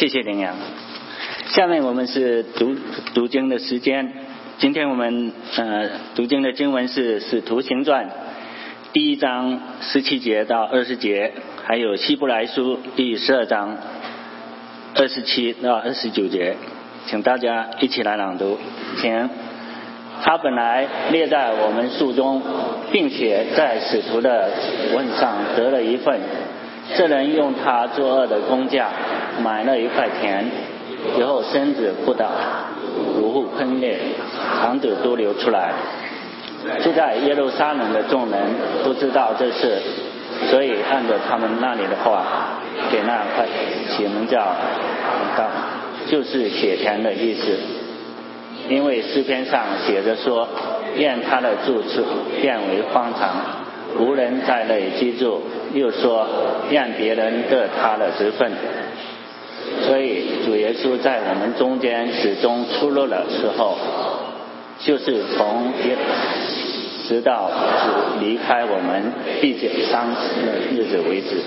谢谢林阳。下面我们是读读经的时间。今天我们呃读经的经文是《使徒行传》第一章十七节到二十节，还有《希伯来书》第十二章二十七到二十九节，请大家一起来朗读，请。他本来列在我们书中，并且在使徒的问上得了一份。这人用他作恶的工价买了一块田，以后身子不倒，如户喷裂，肠子都流出来。住在耶路撒冷的众人都知道这事，所以按照他们那里的话，给那块起名叫“道”，就是血田的意思。因为诗篇上写着说，愿他的住处变为荒唐，无人在内居住。又说，让别人得他的职分。所以主耶稣在我们中间始终出入的时候，就是从直到主离开我们必经伤死的日子为止。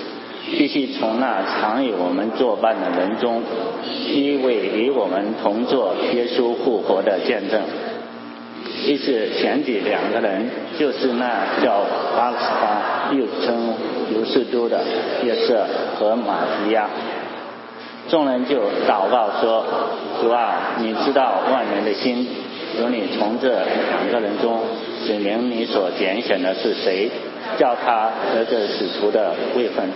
必须从那常与我们作伴的人中，一位与我们同作耶稣复活的见证。一是前几两个人，就是那叫巴斯巴，又称尤士都的约瑟和马提亚。众人就祷告说：“主啊，你知道万人的心，由你从这两个人中指明你所拣选的是谁，叫他得这使徒的位分。”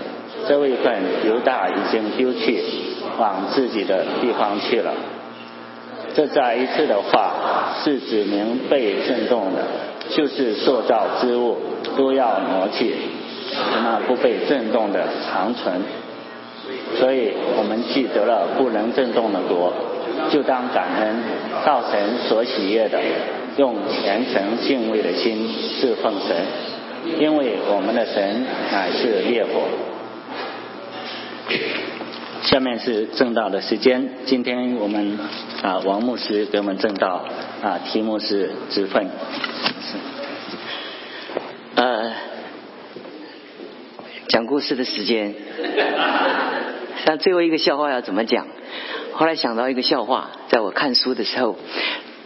这位份犹大已经丢弃，往自己的地方去了。这再一次的话是指明被震动的，就是塑造之物都要挪去，那不被震动的长存。所以我们记得了不能震动的国，就当感恩，造神所喜悦的，用虔诚敬畏的心侍奉神，因为我们的神乃是烈火。下面是正道的时间。今天我们啊，王牧师给我们正道啊，题目是职分。呃，讲故事的时间。但最后一个笑话要怎么讲？后来想到一个笑话，在我看书的时候，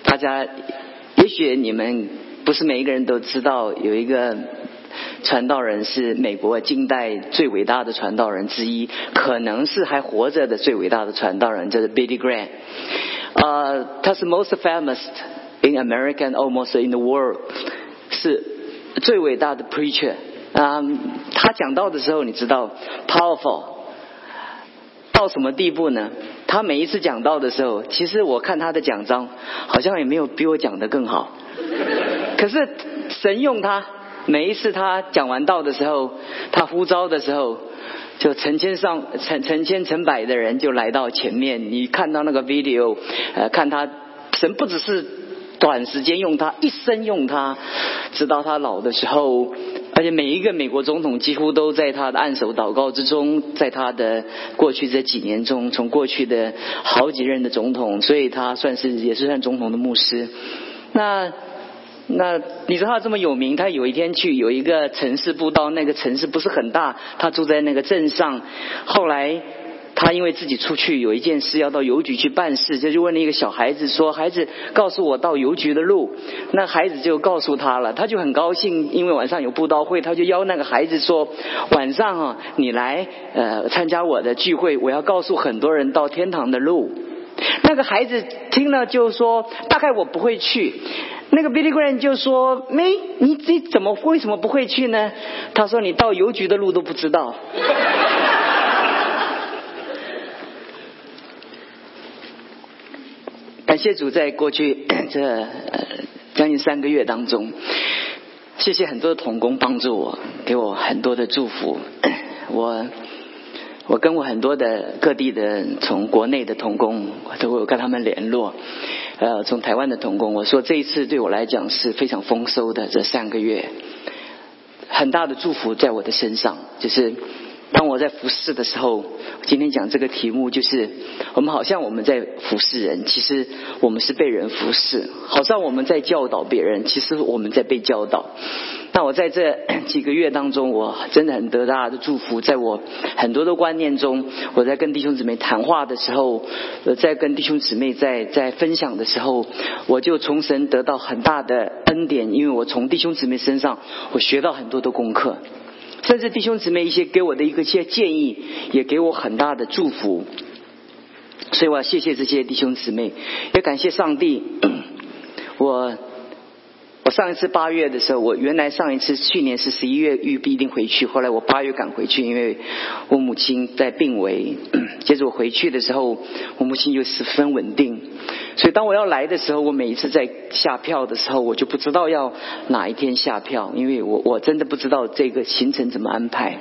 大家也许你们不是每一个人都知道有一个。传道人是美国近代最伟大的传道人之一，可能是还活着的最伟大的传道人，就是 Billy Graham。呃，他是 most famous in America n almost in the world，是最伟大的 preacher。啊，他讲道的时候，你知道 powerful 到什么地步呢？他每一次讲道的时候，其实我看他的讲章，好像也没有比我讲的更好。可是神用他。每一次他讲完道的时候，他呼召的时候，就成千上成成千成百的人就来到前面。你看到那个 video，呃，看他神不只是短时间用他，一生用他，直到他老的时候。而且每一个美国总统几乎都在他的按手祷告之中，在他的过去这几年中，从过去的好几任的总统，所以他算是也是算总统的牧师。那。那你知道他这么有名，他有一天去有一个城市布道，那个城市不是很大，他住在那个镇上。后来他因为自己出去有一件事要到邮局去办事，就就问了一个小孩子说：“孩子，告诉我到邮局的路。”那孩子就告诉他了，他就很高兴，因为晚上有布道会，他就邀那个孩子说：“晚上啊，你来呃参加我的聚会，我要告诉很多人到天堂的路。”那个孩子听了就说：“大概我不会去。”那个 Billy Graham 就说：“没，你你怎么为什么不会去呢？”他说：“你到邮局的路都不知道。”感谢主，在过去 这将近三个月当中，谢谢很多的童工帮助我，给我很多的祝福。我我跟我很多的各地的从国内的童工，我都有跟他们联络。呃，从台湾的童工，我说这一次对我来讲是非常丰收的，这三个月很大的祝福在我的身上，就是当我在服侍的时候，今天讲这个题目就是，我们好像我们在服侍人，其实我们是被人服侍；好像我们在教导别人，其实我们在被教导。那我在这 几个月当中，我真的很得大家的祝福，在我很多的观念中，我在跟弟兄姊妹谈话的时候，在跟弟兄姊妹在在分享的时候，我就从神得到很大的恩典，因为我从弟兄姊妹身上，我学到很多的功课。甚至弟兄姊妹一些给我的一个些建议，也给我很大的祝福，所以我要谢谢这些弟兄姊妹，也感谢上帝，我。我上一次八月的时候，我原来上一次去年是十一月预必定回去，后来我八月赶回去，因为我母亲在病危。接着我回去的时候，我母亲又十分稳定，所以当我要来的时候，我每一次在下票的时候，我就不知道要哪一天下票，因为我我真的不知道这个行程怎么安排。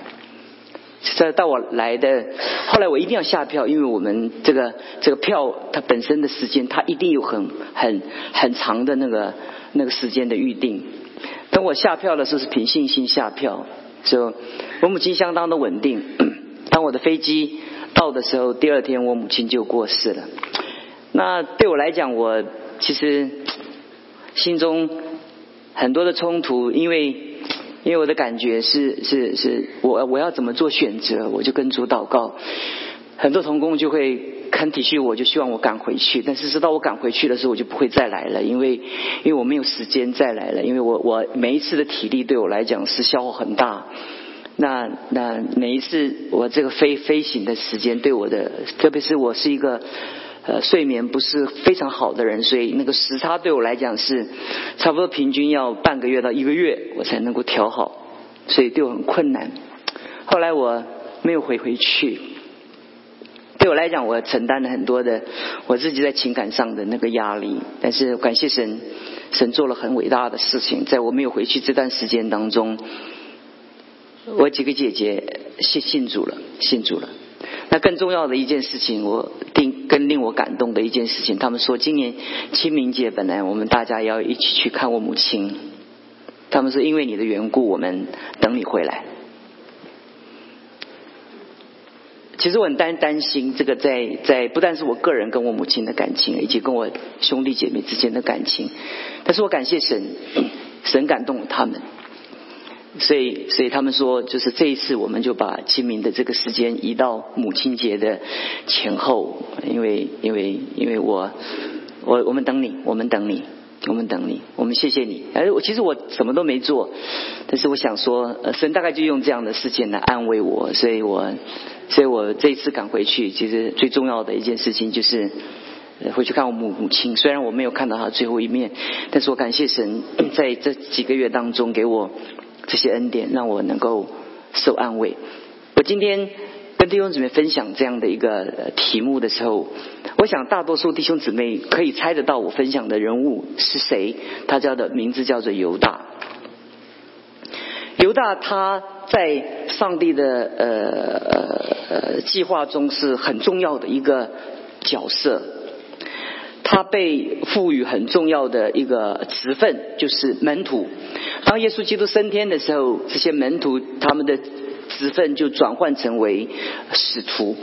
在到我来的后来，我一定要下票，因为我们这个这个票它本身的时间，它一定有很很很长的那个。那个时间的预定，等我下票的时候是凭信心下票，就我母亲相当的稳定。当我的飞机到的时候，第二天我母亲就过世了。那对我来讲，我其实心中很多的冲突，因为因为我的感觉是是是我我要怎么做选择，我就跟主祷告。很多童工就会。肯体恤我，就希望我赶回去。但是直到我赶回去的时候，我就不会再来了，因为因为我没有时间再来了。因为我我每一次的体力对我来讲是消耗很大。那那每一次我这个飞飞行的时间对我的，特别是我是一个呃睡眠不是非常好的人，所以那个时差对我来讲是差不多平均要半个月到一个月我才能够调好，所以对我很困难。后来我没有回回去。对我来讲，我承担了很多的我自己在情感上的那个压力。但是感谢神，神做了很伟大的事情。在我没有回去这段时间当中，我几个姐姐信信主了，信主了。那更重要的一件事情，我令更令我感动的一件事情，他们说今年清明节本来我们大家要一起去看我母亲，他们说因为你的缘故，我们等你回来。其实我很担担心这个，在在不但是我个人跟我母亲的感情，以及跟我兄弟姐妹之间的感情，但是我感谢神，神感动了他们，所以所以他们说，就是这一次我们就把清明的这个时间移到母亲节的前后，因为因为因为我我我们等你，我们等你。我们等你，我们谢谢你。哎，我其实我什么都没做，但是我想说，神大概就用这样的事情来安慰我，所以我，所以我这一次赶回去，其实最重要的一件事情就是回去看我母母亲。虽然我没有看到她最后一面，但是我感谢神 在这几个月当中给我这些恩典，让我能够受安慰。我今天。跟弟兄姊妹分享这样的一个题目的时候，我想大多数弟兄姊妹可以猜得到我分享的人物是谁。他叫的名字叫做犹大。犹大他在上帝的呃呃计划中是很重要的一个角色。他被赋予很重要的一个职分，就是门徒。当耶稣基督升天的时候，这些门徒他们的。职分就转换成为使徒。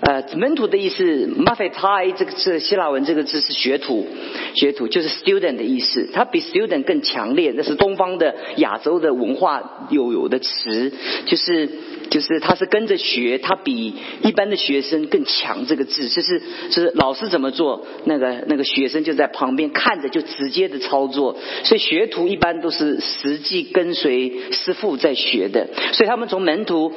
呃，门徒的意思，mafetai 这个字希腊文这个字是学徒，学徒就是 student 的意思。它比 student 更强烈，那是东方的亚洲的文化有有的词，就是就是他是跟着学，他比一般的学生更强。这个字就是是老师怎么做，那个那个学生就在旁边看着就直接的操作。所以学徒一般都是实际跟随师傅在学的，所以他们从门徒。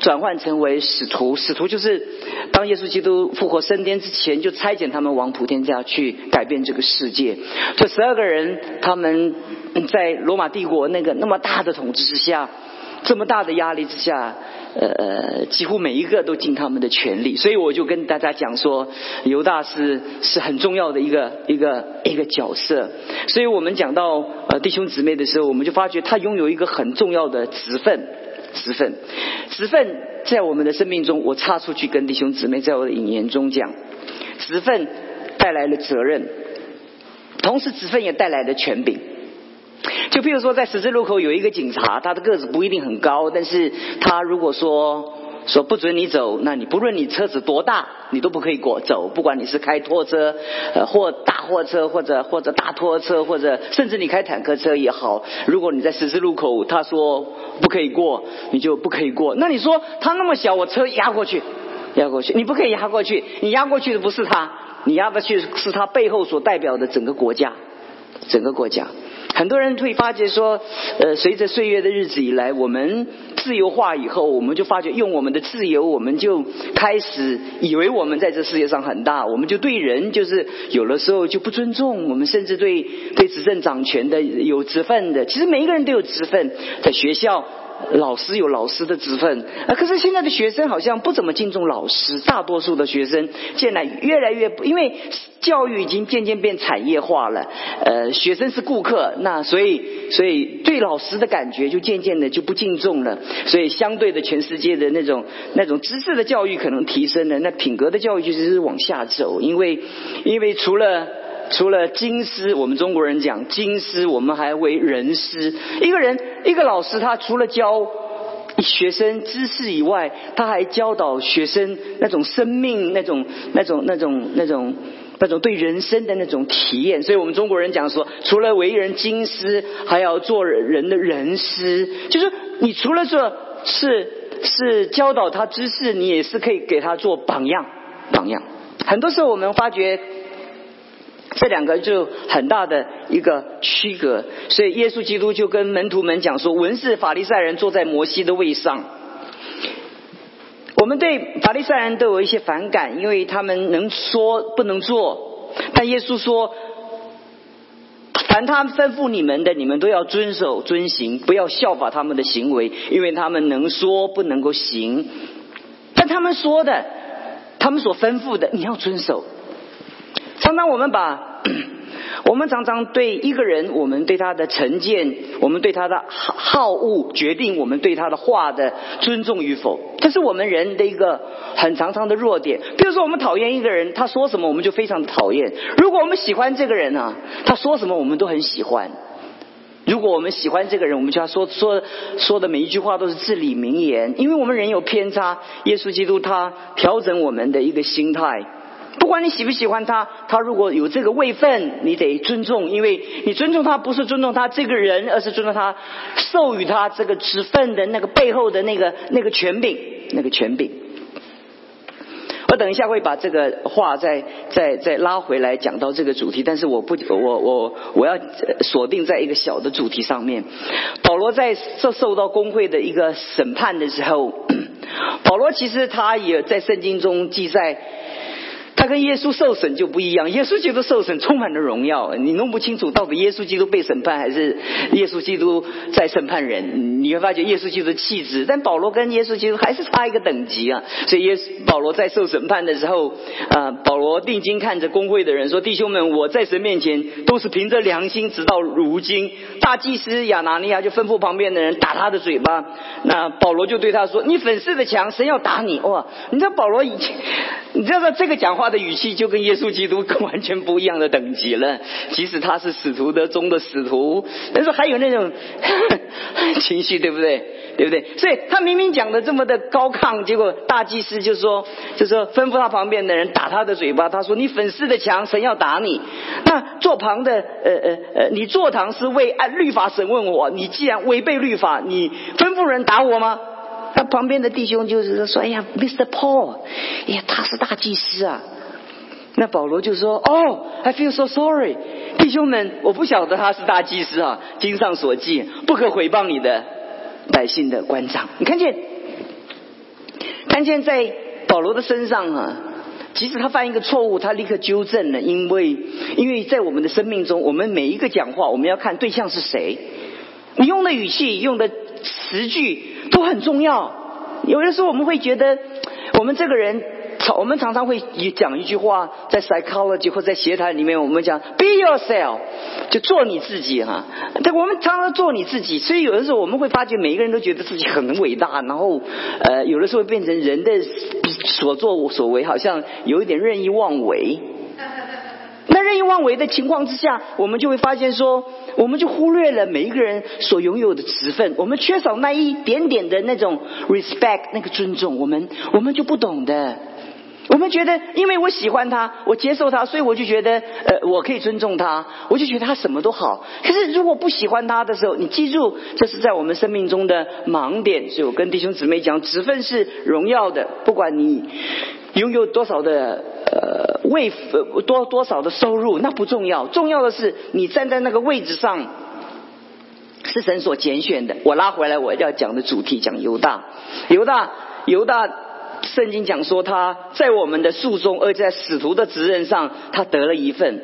转换成为使徒，使徒就是当耶稣基督复活升天之前，就差遣他们往普天下去改变这个世界。这十二个人，他们在罗马帝国那个那么大的统治之下，这么大的压力之下，呃，几乎每一个都尽他们的全力。所以我就跟大家讲说，犹大是是很重要的一个一个一个角色。所以我们讲到呃弟兄姊妹的时候，我们就发觉他拥有一个很重要的职分。职分，职分在我们的生命中，我插出去跟弟兄姊妹在我的引言中讲，职分带来了责任，同时职分也带来了权柄。就譬如说，在十字路口有一个警察，他的个子不一定很高，但是他如果说说不准你走，那你不论你车子多大，你都不可以过走，不管你是开拖车，呃，或大货车，或者或者大拖车，或者甚至你开坦克车也好，如果你在十字路口，他说不可以过，你就不可以过。那你说他那么小，我车压过去，压过去，你不可以压过去，你压过去的不是他，你压过去是他背后所代表的整个国家，整个国家。很多人会发觉说，呃，随着岁月的日子以来，我们自由化以后，我们就发觉用我们的自由，我们就开始以为我们在这世界上很大，我们就对人就是有的时候就不尊重，我们甚至对对执政掌权的有职分的，其实每一个人都有职分，在学校。老师有老师的职分啊，可是现在的学生好像不怎么敬重老师。大多数的学生现在越来越，因为教育已经渐渐变产业化了。呃，学生是顾客，那所以所以对老师的感觉就渐渐的就不敬重了。所以相对的，全世界的那种那种知识的教育可能提升了，那品格的教育其实是往下走。因为因为除了除了经师，我们中国人讲经师，我们还为人师。一个人，一个老师，他除了教学生知识以外，他还教导学生那种生命、那种、那种、那种、那种、那种对人生的那种体验。所以我们中国人讲说，除了为人经师，还要做人的人师。就是你除了做是是教导他知识，你也是可以给他做榜样。榜样。很多时候我们发觉。这两个就很大的一个区隔，所以耶稣基督就跟门徒们讲说：文士法利赛人坐在摩西的位上。我们对法利赛人都有一些反感，因为他们能说不能做。但耶稣说：凡他吩咐你们的，你们都要遵守遵行，不要效法他们的行为，因为他们能说不能够行。但他们说的，他们所吩咐的，你要遵守。常常我们把。我们常常对一个人，我们对他的成见，我们对他的好好恶，决定我们对他的话的尊重与否。这是我们人的一个很常常的弱点。比如说，我们讨厌一个人，他说什么我们就非常的讨厌；如果我们喜欢这个人啊，他说什么我们都很喜欢。如果我们喜欢这个人，我们就要说说说的每一句话都是至理名言，因为我们人有偏差。耶稣基督他调整我们的一个心态。不管你喜不喜欢他，他如果有这个位分，你得尊重，因为你尊重他不是尊重他这个人，而是尊重他授予他这个职分的那个背后的那个那个权柄，那个权柄。我等一下会把这个话再再再拉回来讲到这个主题，但是我不我我我要锁定在一个小的主题上面。保罗在受受到工会的一个审判的时候，保罗其实他也在圣经中记载。他跟耶稣受审就不一样，耶稣基督受审充满了荣耀，你弄不清楚到底耶稣基督被审判还是耶稣基督在审判人，你会发觉耶稣基督的气质，但保罗跟耶稣基督还是差一个等级啊。所以耶稣保罗在受审判的时候，啊，保罗定睛看着工会的人说：“弟兄们，我在神面前都是凭着良心，直到如今。”大祭司亚拿尼亚就吩咐旁边的人打他的嘴巴，那保罗就对他说：“你粉饰的墙，神要打你！”哇，你知道保罗以前，你知道这个讲话。他的语气就跟耶稣基督完全不一样的等级了。即使他是使徒的中的使徒，但是还有那种 情绪，对不对？对不对？所以他明明讲的这么的高亢，结果大祭司就说，就说吩咐他旁边的人打他的嘴巴。他说：“你粉饰的墙，神要打你。那坐旁的，呃呃呃，你坐堂是为按律法审问我。你既然违背律法，你吩咐人打我吗？”他旁边的弟兄就是说：“哎呀，Mr. Paul，哎呀，他是大祭司啊。”那保罗就说：“哦，I feel so sorry，弟兄们，我不晓得他是大祭司啊。经上所记，不可毁谤你的百姓的官长。你看见，看见在保罗的身上啊，即使他犯一个错误，他立刻纠正了，因为因为在我们的生命中，我们每一个讲话，我们要看对象是谁，你用的语气、用的词句都很重要。有的时候我们会觉得，我们这个人。”我们常常会讲一句话，在 psychology 或在协谈里面，我们讲 be yourself，就做你自己哈。但我们常常做你自己，所以有的时候我们会发觉，每一个人都觉得自己很伟大，然后呃，有的时候变成人的所作所为好像有一点任意妄为。那任意妄为的情况之下，我们就会发现说，我们就忽略了每一个人所拥有的职分，我们缺少那一点点的那种 respect，那个尊重，我们我们就不懂的。我们觉得，因为我喜欢他，我接受他，所以我就觉得，呃，我可以尊重他，我就觉得他什么都好。可是如果不喜欢他的时候，你记住，这是在我们生命中的盲点。所以我跟弟兄姊妹讲，职分是荣耀的，不管你拥有多少的呃位多多少的收入，那不重要，重要的是你站在那个位置上，是神所拣选的。我拉回来我要讲的主题，讲犹大，犹大，犹大。圣经讲说，他在我们的树中，而在使徒的职任上，他得了一份。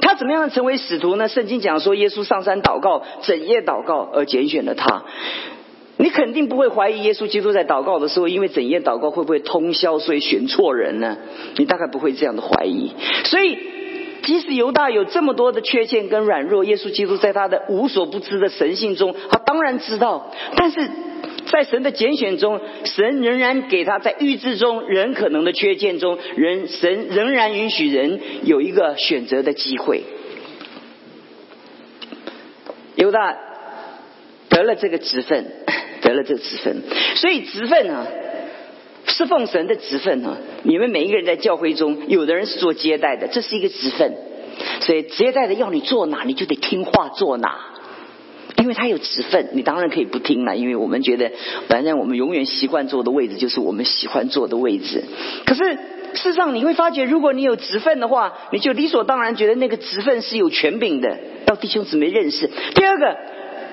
他怎么样成为使徒呢？圣经讲说，耶稣上山祷告，整夜祷告而拣选了他。你肯定不会怀疑耶稣基督在祷告的时候，因为整夜祷告会不会通宵，所以选错人呢？你大概不会这样的怀疑。所以，即使犹大有这么多的缺陷跟软弱，耶稣基督在他的无所不知的神性中，他当然知道。但是。在神的拣选中，神仍然给他在预知中人可能的缺陷中，人神仍然允许人有一个选择的机会。犹大得了这个职分，得了这个职分，所以职分呢，侍奉神的职分呢，你们每一个人在教会中，有的人是做接待的，这是一个职分，所以接待的要你坐哪，你就得听话坐哪。因为他有职分，你当然可以不听了。因为我们觉得，反正我们永远习惯坐的位置就是我们喜欢坐的位置。可是事实上，你会发觉，如果你有职分的话，你就理所当然觉得那个职分是有权柄的，要弟兄姊妹认识。第二个。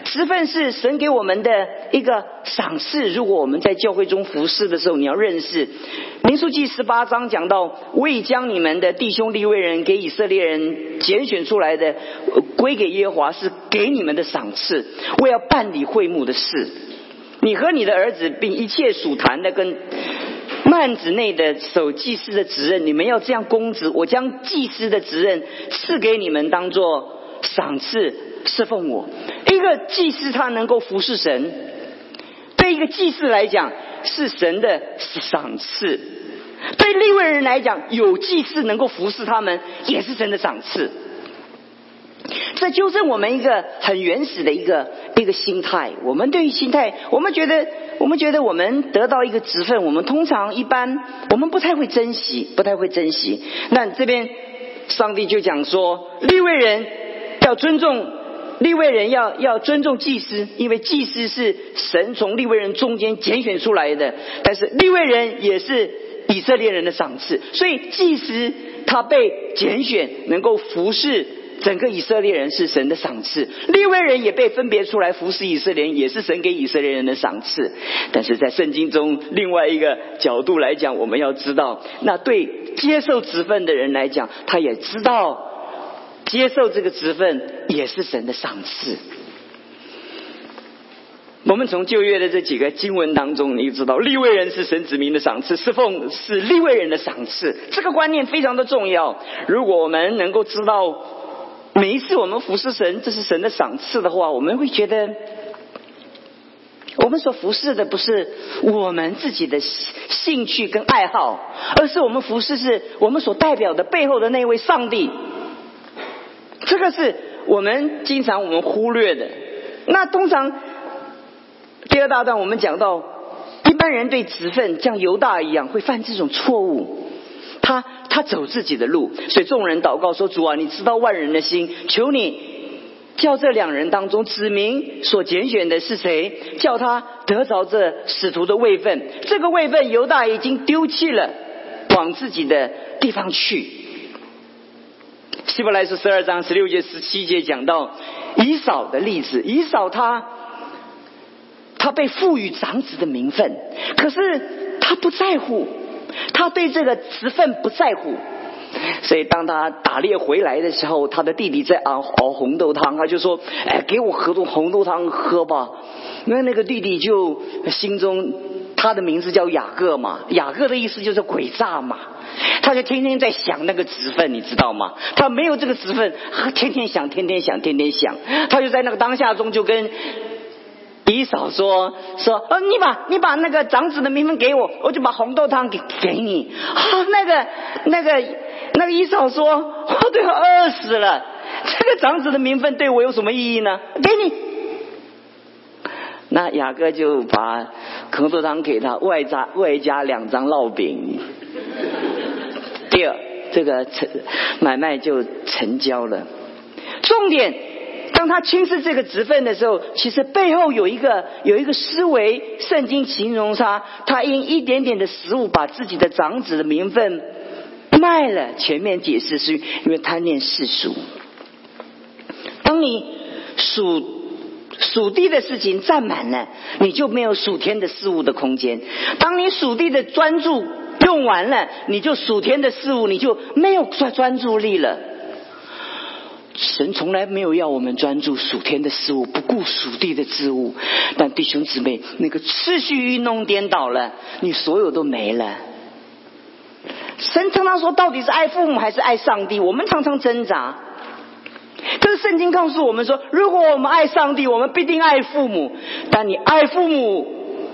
十份是神给我们的一个赏赐。如果我们在教会中服侍的时候，你要认识民数记十八章讲到，未将你们的弟兄立位人给以色列人拣选出来的，归给耶和华是给你们的赏赐。为要办理会幕的事，你和你的儿子并一切属坛的跟幔子内的守祭司的职任，你们要这样公职。我将祭司的职任赐给你们，当做赏赐。侍奉我，一个祭司他能够服侍神，对一个祭司来讲是神的赏赐；对利未人来讲，有祭司能够服侍他们也是神的赏赐。这纠正我们一个很原始的一个一个心态。我们对于心态，我们觉得我们觉得我们得到一个职分，我们通常一般我们不太会珍惜，不太会珍惜。那这边上帝就讲说，利未人要尊重。立位人要要尊重祭司，因为祭司是神从立位人中间拣选出来的。但是立位人也是以色列人的赏赐，所以祭司他被拣选，能够服侍整个以色列人是神的赏赐。立位人也被分别出来服侍以色列人，也是神给以色列人的赏赐。但是在圣经中另外一个角度来讲，我们要知道，那对接受职分的人来讲，他也知道。接受这个职分也是神的赏赐。我们从旧约的这几个经文当中，你知道立位人是神子民的赏赐，侍奉是立位人的赏赐。这个观念非常的重要。如果我们能够知道每一次我们服侍神，这是神的赏赐的话，我们会觉得我们所服侍的不是我们自己的兴趣跟爱好，而是我们服侍是我们所代表的背后的那位上帝。这个是我们经常我们忽略的。那通常第二大段我们讲到，一般人对职分像犹大一样会犯这种错误。他他走自己的路，所以众人祷告说：“主啊，你知道万人的心，求你叫这两人当中指明所拣选的是谁，叫他得着这使徒的位分。这个位分犹大已经丢弃了，往自己的地方去。”希伯来书十二章十六节十七节讲到以扫的例子，以扫他他被赋予长子的名分，可是他不在乎，他对这个职分不在乎，所以当他打猎回来的时候，他的弟弟在熬熬红豆汤，他就说：“哎，给我喝多红豆汤喝吧。”那那个弟弟就心中他的名字叫雅各嘛，雅各的意思就是诡诈嘛。他就天天在想那个职分，你知道吗？他没有这个职分，天天想，天天想，天天想。他就在那个当下中，就跟姨嫂说：“说，呃，你把你把那个长子的名分给我，我就把红豆汤给给你。”啊，那个那个那个伊嫂说：“我都要饿死了，这个长子的名分对我有什么意义呢？给你。”那雅各就把红豆汤给他，外加外加两张烙饼。第二，这个成买卖就成交了。重点，当他轻视这个职分的时候，其实背后有一个有一个思维，圣经形容他，他因一点点的食物，把自己的长子的名分卖了。前面解释是因为贪恋世俗。当你属属地的事情占满了，你就没有属天的事物的空间。当你属地的专注用完了，你就属天的事物你就没有专专注力了。神从来没有要我们专注属天的事物，不顾属地的事物。但弟兄姊妹，那个次序运动颠倒了，你所有都没了。神常常说，到底是爱父母还是爱上帝？我们常常挣扎。可是圣经告诉我们说，如果我们爱上帝，我们必定爱父母。但你爱父母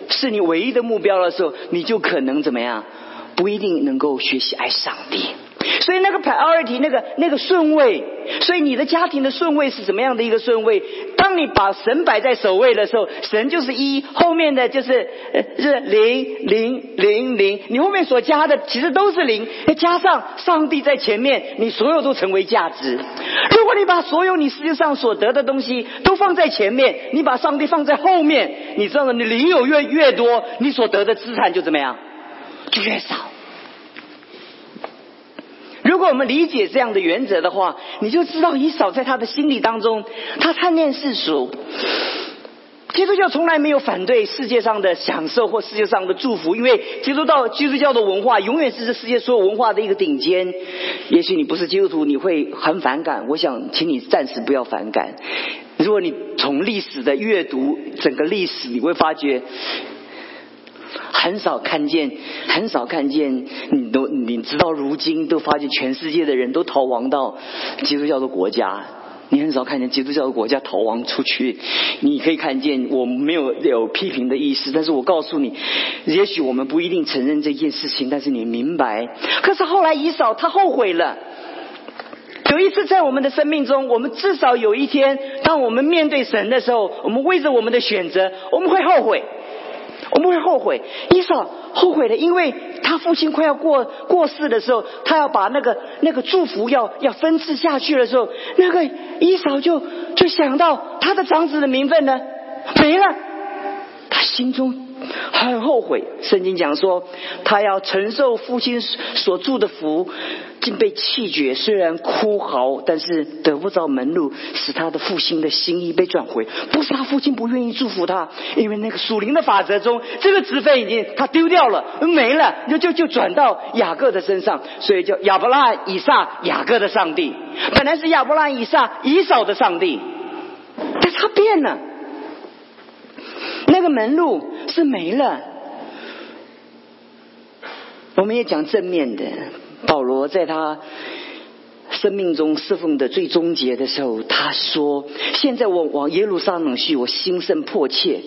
是你唯一的目标的时候，你就可能怎么样？不一定能够学习爱上帝。所以那个 priority 那个那个顺位，所以你的家庭的顺位是怎么样的一个顺位？当你把神摆在首位的时候，神就是一，后面的就是是零零零零，你后面所加的其实都是零，加上上帝在前面，你所有都成为价值。如果你把所有你世界上所得的东西都放在前面，你把上帝放在后面，你知道吗？你零有越越多，你所得的资产就怎么样，就越少。如果我们理解这样的原则的话，你就知道以扫在他的心理当中，他贪恋世俗。基督教从来没有反对世界上的享受或世界上的祝福，因为基督教基督教的文化永远是这世界所有文化的一个顶尖。也许你不是基督徒，你会很反感。我想请你暂时不要反感。如果你从历史的阅读整个历史，你会发觉。很少看见，很少看见，你都你知道，如今都发现全世界的人都逃亡到基督教的国家。你很少看见基督教的国家逃亡出去。你可以看见，我没有有批评的意思，但是我告诉你，也许我们不一定承认这件事情，但是你明白。可是后来以扫他后悔了。有一次在我们的生命中，我们至少有一天，当我们面对神的时候，我们为着我们的选择，我们会后悔。我们会后悔，伊嫂后悔了，因为他父亲快要过过世的时候，他要把那个那个祝福要要分赐下去的时候，那个伊嫂就就想到他的长子的名分呢没了，他心中。很后悔，圣经讲说，他要承受父亲所祝的福，竟被弃绝。虽然哭嚎，但是得不到门路，使他的父亲的心意被转回。不是他父亲不愿意祝福他，因为那个属灵的法则中，这个职分已经他丢掉了，没了，就就就转到雅各的身上，所以叫亚伯拉以撒雅各的上帝，本来是亚伯拉以撒以扫的上帝，但他变了。那个门路是没了。我们也讲正面的，保罗在他生命中侍奉的最终结的时候，他说：“现在我往耶路撒冷去，我心甚迫切，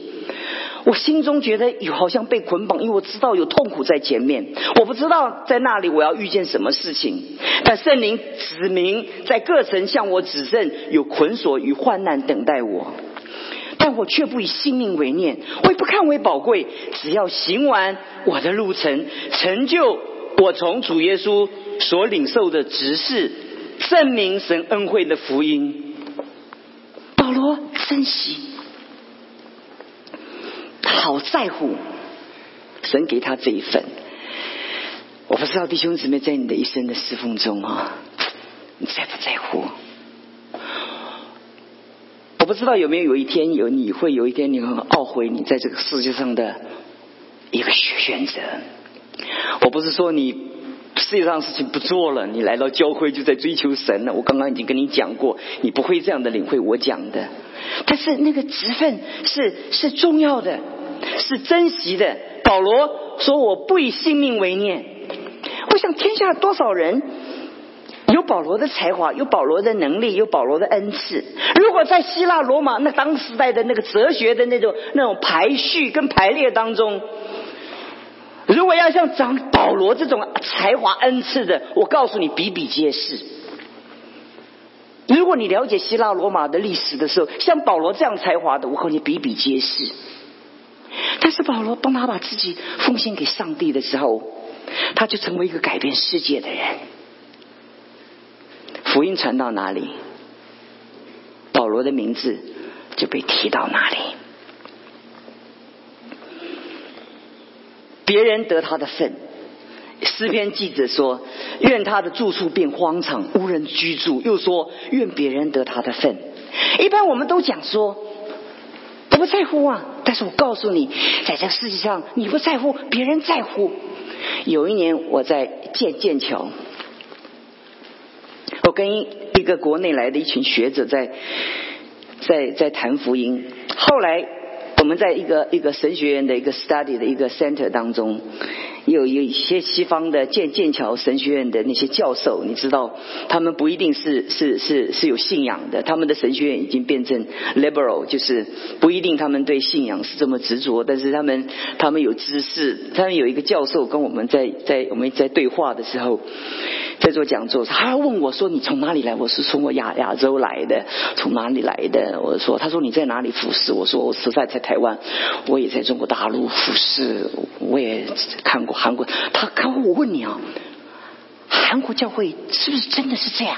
我心中觉得有好像被捆绑，因为我知道有痛苦在前面，我不知道在那里我要遇见什么事情。但圣灵指明在各城向我指证有捆锁与患难等待我。”但我却不以性命为念，我也不看为宝贵。只要行完我的路程，成就我从主耶稣所领受的职事，证明神恩惠的福音。保罗珍惜，好在乎神给他这一份。我不知道弟兄姊妹在你的一生的侍奉中啊，你在不在乎？我不知道有没有有一天有你会有一天你很懊悔你在这个世界上的一个选择。我不是说你世界上事情不做了，你来到教会就在追求神了。我刚刚已经跟你讲过，你不会这样的领会我讲的。但是那个职分是是重要的，是珍惜的。保罗说：“我不以性命为念。”我想天下多少人？有保罗的才华，有保罗的能力，有保罗的恩赐。如果在希腊罗马那当时代的那个哲学的那种那种排序跟排列当中，如果要像长保罗这种才华恩赐的，我告诉你比比皆是。如果你了解希腊罗马的历史的时候，像保罗这样才华的，我和你比比皆是。但是保罗帮他把自己奉献给上帝的时候，他就成为一个改变世界的人。福音传到哪里，保罗的名字就被提到哪里。别人得他的份，诗篇记者说：“愿他的住处变荒场，无人居住。”又说：“愿别人得他的份。”一般我们都讲说：“不在乎啊。”但是我告诉你，在这个世界上，你不在乎，别人在乎。有一年我在剑剑桥，跟一个国内来的一群学者在在在谈福音，后来。我们在一个一个神学院的一个 study 的一个 center 当中，有有一些西方的剑剑桥神学院的那些教授，你知道，他们不一定是是是是有信仰的，他们的神学院已经变成 liberal，就是不一定他们对信仰是这么执着，但是他们他们有知识，他们有一个教授跟我们在在我们在对话的时候。在做讲座，他问我说：“你从哪里来？”我是从我亚亚洲来的，从哪里来的？我说：“他说你在哪里服侍？”我说：“我实在在台台湾，我也在中国大陆服侍，我也看过韩国。”他看我问你啊，韩国教会是不是真的是这样？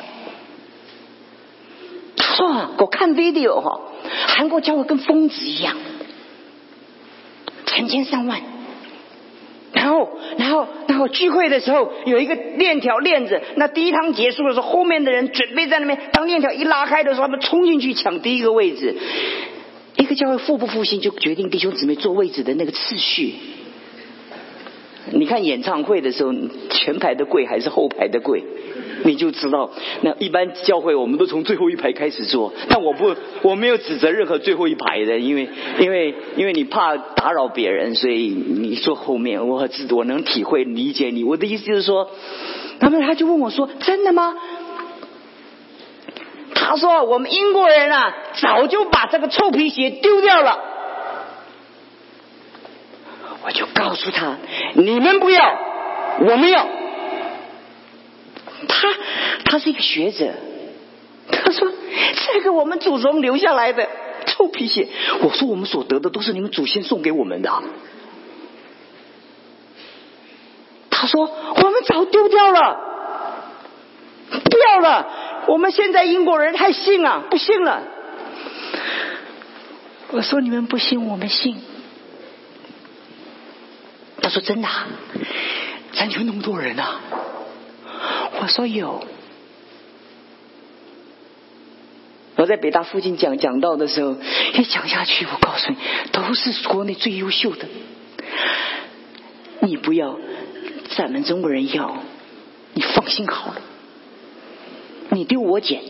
他说：“啊，我看 video 哈，韩国教会跟疯子一样，成千上万。”然后，然后，然后聚会的时候有一个链条链子，那第一趟结束的时候，后面的人准备在那边，当链条一拉开的时候，他们冲进去抢第一个位置。一个教会复不复兴，就决定弟兄姊妹坐位置的那个次序。你看演唱会的时候，前排的贵还是后排的贵？你就知道，那一般教会我们都从最后一排开始坐，但我不，我没有指责任何最后一排的，因为，因为，因为你怕打扰别人，所以你坐后面。我很自我能体会理解你。我的意思就是说，他们他就问我说：“真的吗？”他说：“我们英国人啊，早就把这个臭皮鞋丢掉了。”我就告诉他：“你们不要，我们要。”他他是一个学者，他说：“这个我们祖宗留下来的臭皮鞋。”我说：“我们所得的都是你们祖先送给我们的。”他说：“我们早丢掉了，掉了。我们现在英国人太信啊，不信了。”我说：“你们不信，我们信。”他说：“真的，啊咱就那么多人啊。”我说有，我在北大附近讲讲到的时候，一讲下去，我告诉你，都是国内最优秀的。你不要，咱们中国人要，你放心好了，你丢我捡。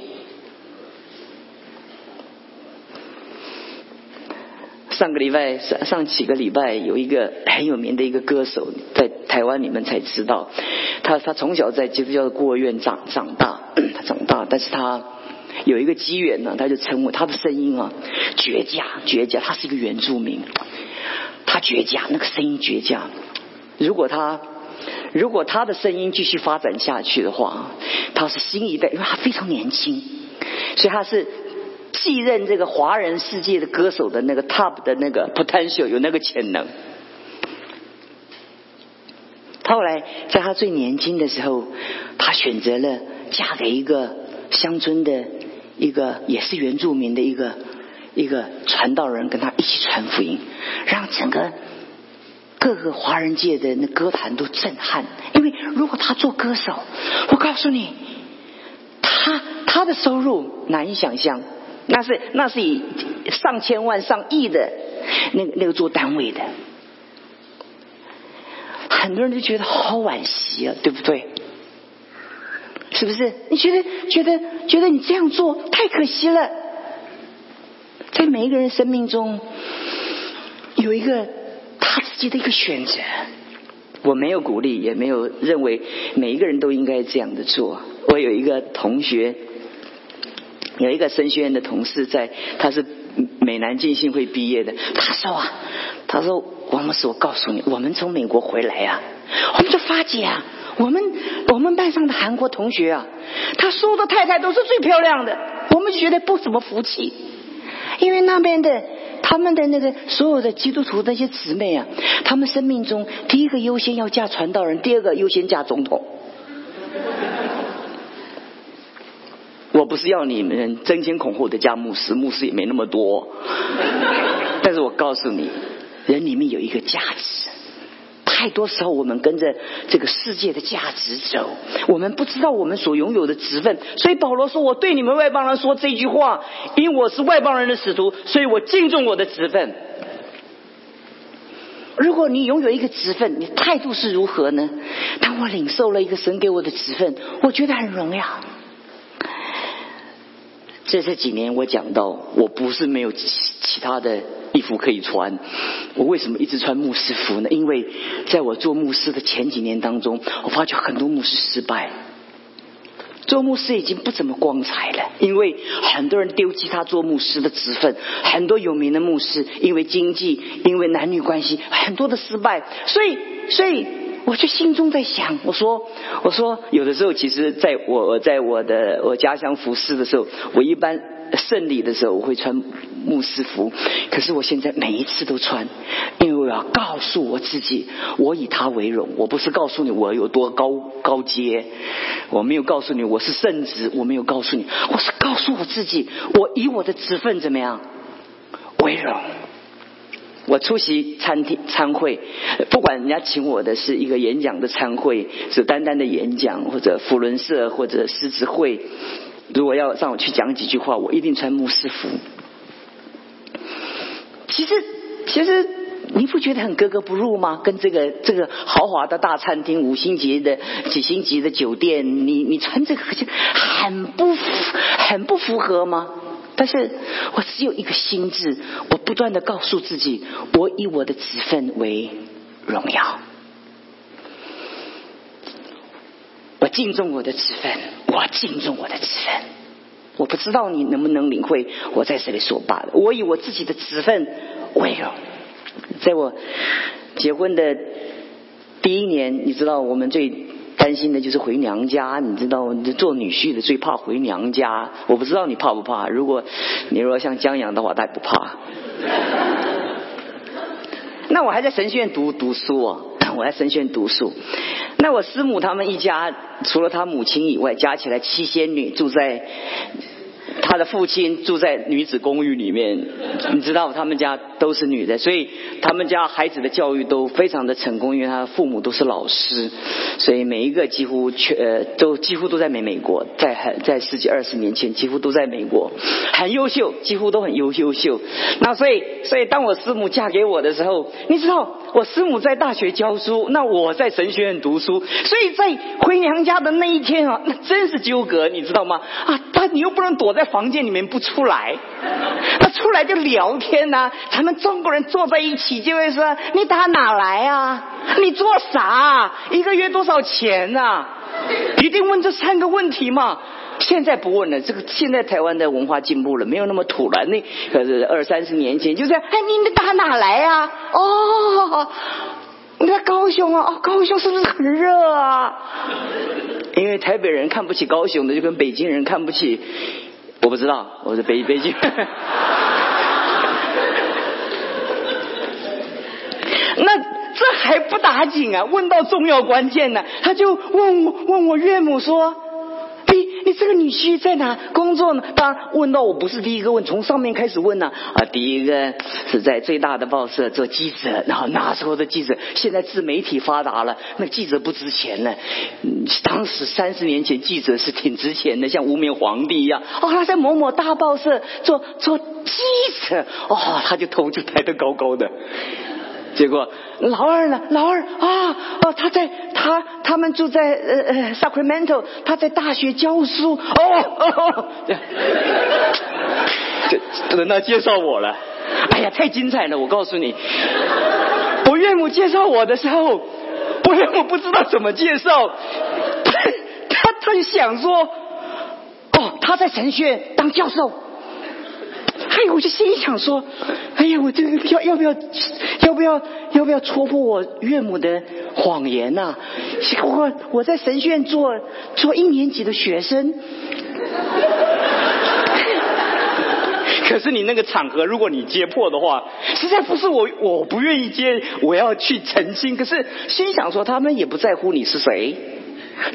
上个礼拜上上几个礼拜，有一个很有名的一个歌手，在台湾你们才知道，他他从小在基督教的孤儿院长长大，他长大，但是他有一个机缘呢，他就成为他的声音啊绝佳绝佳，他是一个原住民，他绝佳那个声音绝佳，如果他如果他的声音继续发展下去的话，他是新一代，因为他非常年轻，所以他是。继任这个华人世界的歌手的那个 top 的那个 potential 有那个潜能。后来在他最年轻的时候，他选择了嫁给一个乡村的一个也是原住民的一个一个传道人，跟他一起传福音，让整个各个华人界的那歌坛都震撼。因为如果他做歌手，我告诉你，他他的收入难以想象。那是那是以上千万上亿的那个那个做单位的，很多人都觉得好惋惜啊，对不对？是不是？你觉得觉得觉得你这样做太可惜了？在每一个人生命中有一个己的一个选择，我没有鼓励，也没有认为每一个人都应该这样的做。我有一个同学。有一个神学院的同事在，他是美南浸信会毕业的。他说啊，他说王牧师，我告诉你，我们从美国回来呀，我们就发觉啊，我们我们班上的韩国同学啊，他所有的太太都是最漂亮的，我们觉得不怎么服气，因为那边的他们的那个所有的基督徒那些姊妹啊，他们生命中第一个优先要嫁传道人，第二个优先嫁总统。我不是要你们争先恐后的嫁牧师，牧师也没那么多。但是我告诉你，人里面有一个价值。太多时候我们跟着这个世界的价值走，我们不知道我们所拥有的职分。所以保罗说：“我对你们外邦人说这句话，因为我是外邦人的使徒，所以我敬重我的职分。”如果你拥有一个职分，你态度是如何呢？当我领受了一个神给我的职分，我觉得很荣耀。这这几年我讲到，我不是没有其他的衣服可以穿，我为什么一直穿牧师服呢？因为在我做牧师的前几年当中，我发觉很多牧师失败，做牧师已经不怎么光彩了，因为很多人丢弃他做牧师的职分，很多有名的牧师因为经济，因为男女关系，很多的失败，所以，所以。我就心中在想，我说，我说，有的时候，其实在我我在我的我家乡服侍的时候，我一般圣礼的时候我会穿牧师服，可是我现在每一次都穿，因为我要告诉我自己，我以他为荣。我不是告诉你我有多高高阶，我没有告诉你我是圣职，我没有告诉你，我是告诉我自己，我以我的职分怎么样为荣。我出席餐厅参会，不管人家请我的是一个演讲的参会，是单单的演讲，或者福伦社或者狮子会，如果要让我去讲几句话，我一定穿牧师服。其实，其实你不觉得很格格不入吗？跟这个这个豪华的大餐厅、五星级的几星级的酒店，你你穿这个很不符很不符合吗？但是我只有一个心智，我不断的告诉自己，我以我的职分为荣耀，我敬重我的职分，我敬重我的职分。我不知道你能不能领会我在这里说罢了。我以我自己的职分为荣，在我结婚的第一年，你知道我们最。担心的就是回娘家，你知道，做女婿的最怕回娘家。我不知道你怕不怕？如果你如果像江阳的话，他也不怕。那我还在神学院读读书哦，我在神学院读书。那我师母他们一家，除了他母亲以外，加起来七仙女住在。他的父亲住在女子公寓里面，你知道他们家都是女的，所以他们家孩子的教育都非常的成功，因为他的父母都是老师，所以每一个几乎全呃都几乎都在美美国，在很在十几二十年前几乎都在美国，很优秀，几乎都很优优秀。那所以所以当我师母嫁给我的时候，你知道我师母在大学教书，那我在神学院读书，所以在回娘家的那一天啊，那真是纠葛，你知道吗？啊，他你又不能躲在房。间里面不出来，他出来就聊天呐。咱们中国人坐在一起就会说：“你打哪来啊？你做啥？一个月多少钱啊？”一定问这三个问题嘛。现在不问了，这个现在台湾的文化进步了，没有那么土了。那可是二三十年前就这样。哎，你你打哪来啊？哦，你在高雄啊？哦，高雄是不是很热啊？因为台北人看不起高雄的，就跟北京人看不起。我不知道，我是北北京。那这还不打紧啊？问到重要关键呢，他就问我问我岳母说。你这个女婿在哪工作呢？当然问到我不是第一个问，从上面开始问呢。啊，第一个是在最大的报社做记者，然后那时候的记者，现在自媒体发达了，那记者不值钱了。当时三十年前记者是挺值钱的，像无冕皇帝一样。哦，他在某某大报社做做记者，哦，他就头就抬得高高的。结果老二呢？老二啊哦，他在他他们住在呃呃 Sacramento，他在大学教书哦，这轮到介绍我了。哎呀，太精彩了！我告诉你，我岳母介绍我的时候，我岳母不知道怎么介绍，他他他就想说，哦，他在神学院当教授。哎，我就心里想说，哎呀，我这个要要不要？要不要要不要戳破我岳母的谎言呐、我我在神学院做做一年级的学生。可是你那个场合，如果你揭破的话，实在不是我，我不愿意接，我要去澄清。可是心想说，他们也不在乎你是谁。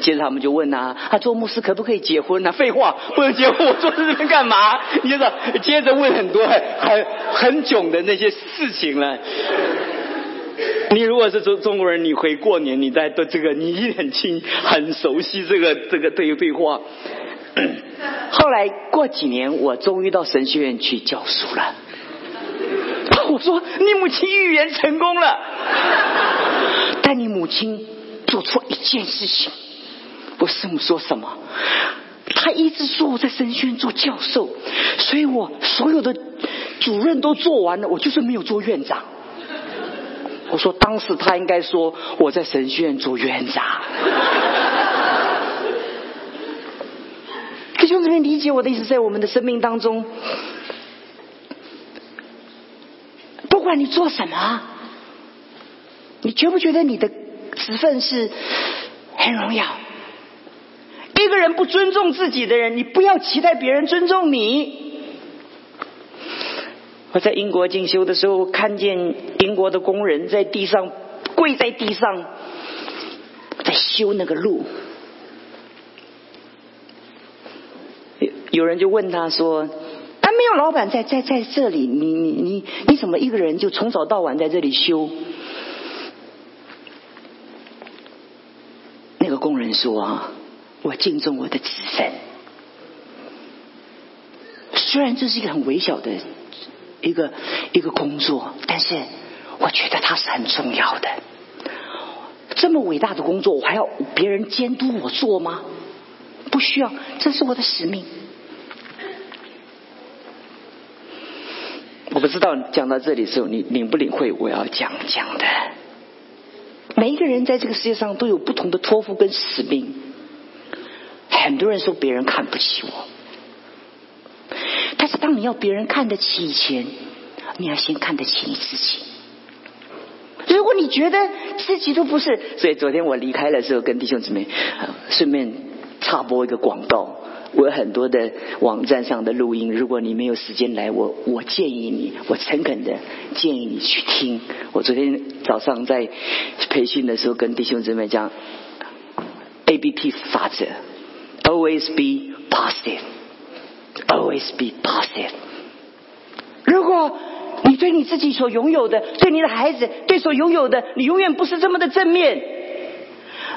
接着他们就问啊，啊，做牧师可不可以结婚啊？废话，不能结婚，我坐在这边干嘛？你知道，接着问很多很很囧的那些事情了。你如果是中中国人，你回过年，你在对这个，你一很清很熟悉这个这个对对话。后来过几年，我终于到神学院去教书了。我说：“你母亲预言成功了，但你母亲做错一件事情。”我师母说什么？他一直说我在神学院做教授，所以我所有的主任都做完了，我就是没有做院长。我说当时他应该说我在神学院做院长。弟兄姊妹，理解我的意思，在我们的生命当中，不管你做什么，你觉不觉得你的职分是很荣耀？一个人不尊重自己的人，你不要期待别人尊重你。我在英国进修的时候，看见英国的工人在地上跪在地上，在修那个路。有有人就问他说：“啊，没有老板在在在这里，你你你你怎么一个人就从早到晚在这里修？”那个工人说：“啊，我敬重我的子孙，虽然这是一个很微小的一个一个工作，但是我觉得它是很重要的。这么伟大的工作，我还要别人监督我做吗？不需要，这是我的使命。”我不知道讲到这里的时候，你领不领会我要讲讲的。每一个人在这个世界上都有不同的托付跟使命。很多人说别人看不起我，但是当你要别人看得起以前，你要先看得起你自己。如果你觉得自己都不是，所以昨天我离开的时候，跟弟兄姊妹顺便插播一个广告。我有很多的网站上的录音，如果你没有时间来，我我建议你，我诚恳的建议你去听。我昨天早上在培训的时候，跟弟兄姊妹讲 A B P 法则，Always be positive，Always be positive。如果你对你自己所拥有的，对你的孩子，对所拥有的，你永远不是这么的正面，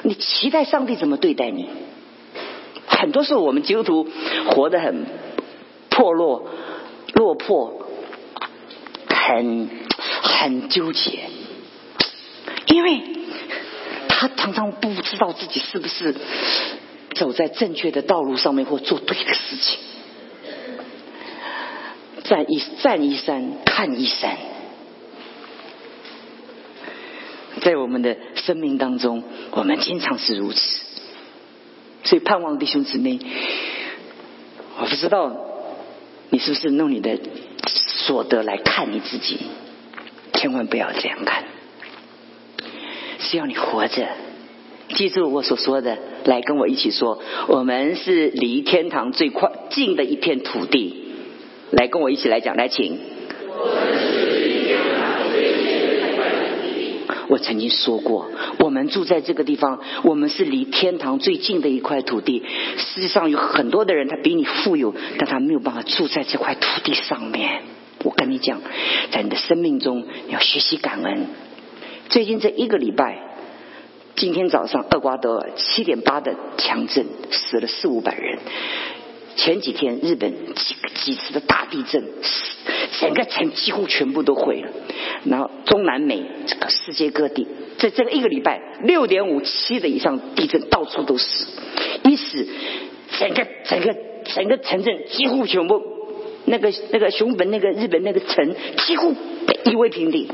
你期待上帝怎么对待你？很多时候，我们基督徒活得很破落、落魄，很很纠结，因为他常常不知道自己是不是走在正确的道路上面，或做对的事情。站一站一山，看一山，在我们的生命当中，我们经常是如此。所以盼望弟兄姊妹，我不知道你是不是用你的所得来看你自己，千万不要这样看，是要你活着。记住我所说的，来跟我一起说，我们是离天堂最快近的一片土地。来跟我一起来讲，来请。我曾经说过，我们住在这个地方，我们是离天堂最近的一块土地。世界上有很多的人，他比你富有，但他没有办法住在这块土地上面。我跟你讲，在你的生命中你要学习感恩。最近这一个礼拜，今天早上厄瓜多尔七点八的强震，死了四五百人。前几天日本几几次的大地震，整个城几乎全部都毁了。然后中南美这个世界各地，在这个一个礼拜六点五七的以上地震到处都是，一死整个整个整个城镇几乎全部那个那个熊本那个日本那个城几乎夷为平地，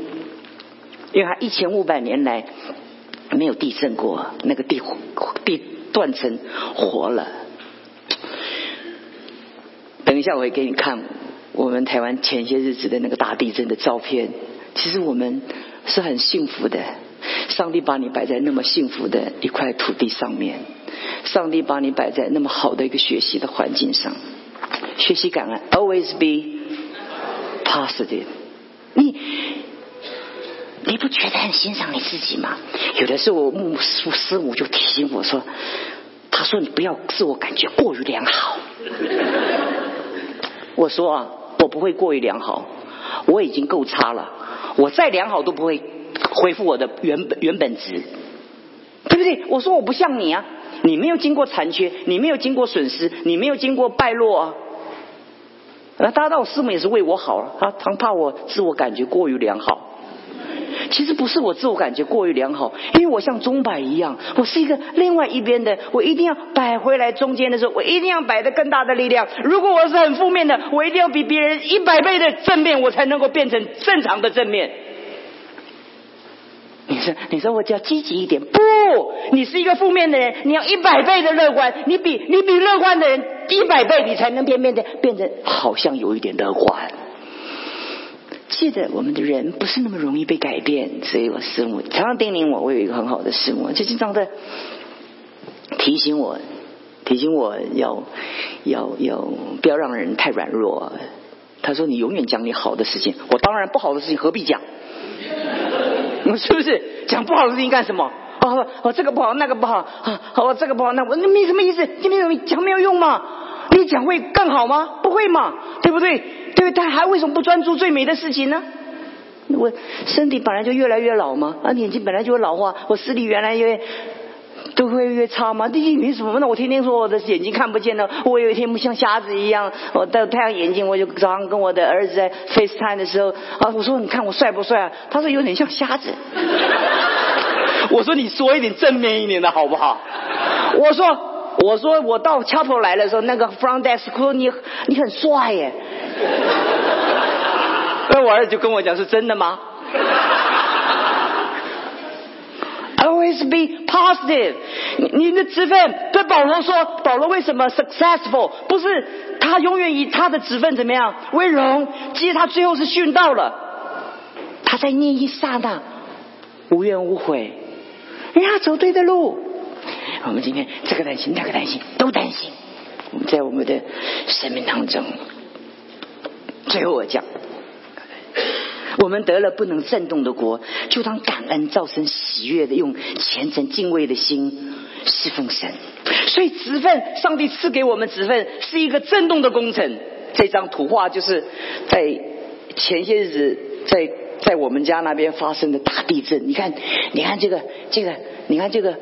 因为它一千五百年来没有地震过，那个地地断层活了。等一下，我会给你看我们台湾前些日子的那个大地震的照片。其实我们是很幸福的。上帝把你摆在那么幸福的一块土地上面，上帝把你摆在那么好的一个学习的环境上，学习感恩，always be positive。你你不觉得很欣赏你自己吗？有的时候，牧师师母就提醒我说：“他说你不要自我感觉过于良好。”我说啊，我不会过于良好，我已经够差了，我再良好都不会。恢复我的原本原本值，对不对？我说我不像你啊，你没有经过残缺，你没有经过损失，你没有经过败落啊。那大家我师母也是为我好了，他他怕我自我感觉过于良好。其实不是我自我感觉过于良好，因为我像钟摆一样，我是一个另外一边的，我一定要摆回来中间的时候，我一定要摆的更大的力量。如果我是很负面的，我一定要比别人一百倍的正面，我才能够变成正常的正面。你说，你说我只要积极一点，不，你是一个负面的人，你要一百倍的乐观，你比你比乐观的人一百倍，你才能变变的变成好像有一点乐观。记得我们的人不是那么容易被改变，所以我师母常常叮咛我，我有一个很好的师母，就经常在 提醒我，提醒我要要要不要让人太软弱。他说：“你永远讲你好的事情，我当然不好的事情何必讲。”我是不是讲不好的事情干什么？哦哦，这个不好，那个不好啊！哦，这个不好，那我那没什么意思，就没有讲没有用嘛？你讲会更好吗？不会嘛？对不对？对，他还为什么不专注最美的事情呢？我身体本来就越来越老嘛，啊，眼睛本来就会老化，我视力原来越。都会越差吗？第一，凭什么？那我天天说我的眼睛看不见了，我有一天不像瞎子一样，我戴太阳眼镜，我就早上跟我的儿子在 FaceTime 的时候啊，我说你看我帅不帅啊？他说有点像瞎子。我说你说一点正面一点的好不好？我说我说我到 Chapel 来的时候，那个 Front Desk 说你你很帅耶。那我儿子就跟我讲是真的吗？Always be positive。你的职分对保罗说，保罗为什么 successful？不是他永远以他的职分怎么样为荣？其实他最后是殉道了。他在那一刹那无怨无悔，人家走对的路。我们今天这个担心那个担心都担心。我们在我们的生命当中，最后我讲。我们得了不能震动的国，就当感恩，造成喜悦的，用虔诚敬畏的心侍奉神。所以职分，上帝赐给我们职分是一个震动的工程。这张图画就是在前些日子在在我们家那边发生的大地震。你看，你看这个这个，你看这个